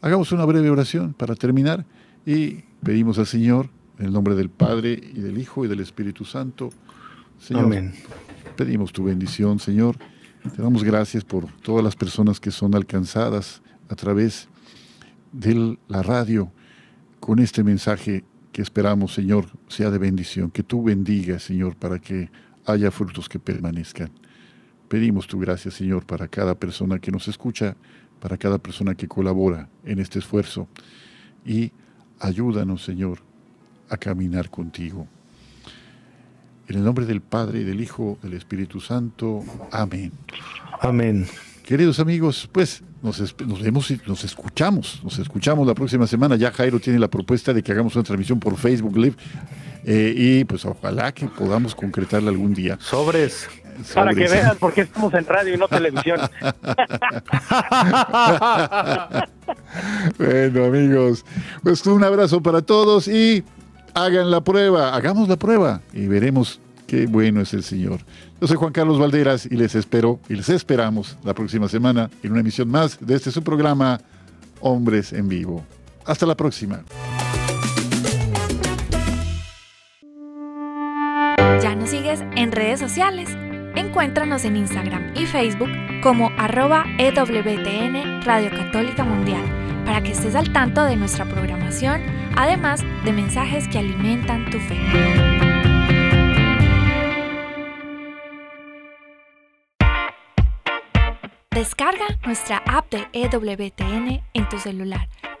Hagamos una breve oración para terminar y pedimos al Señor, en el nombre del Padre y del Hijo y del Espíritu Santo, Señor, Amén. pedimos tu bendición, Señor te damos gracias por todas las personas que son alcanzadas a través de la radio con este mensaje que esperamos, Señor, sea de bendición. Que tú bendigas, Señor, para que haya frutos que permanezcan. Pedimos tu gracia, Señor, para cada persona que nos escucha, para cada persona que colabora en este esfuerzo. Y ayúdanos, Señor, a caminar contigo. En el nombre del Padre, y del Hijo, del Espíritu Santo. Amén. Amén. Queridos amigos, pues nos, vemos y nos escuchamos. Nos escuchamos la próxima semana. Ya Jairo tiene la propuesta de que hagamos una transmisión por Facebook Live. Eh, y pues ojalá que podamos concretarla algún día. Sobres. Para que vean por qué estamos en radio y no televisión. *laughs* bueno, amigos, pues un abrazo para todos y hagan la prueba, hagamos la prueba y veremos qué bueno es el Señor. Yo soy Juan Carlos Valderas y les espero y les esperamos la próxima semana en una emisión más de este su programa Hombres en Vivo. Hasta la próxima. ¿Ya nos sigues en redes sociales? Encuéntranos en Instagram y Facebook como arroba EWTN Radio Católica Mundial para que estés al tanto de nuestra programación, además de mensajes que alimentan tu fe. Descarga nuestra app de EWTN en tu celular,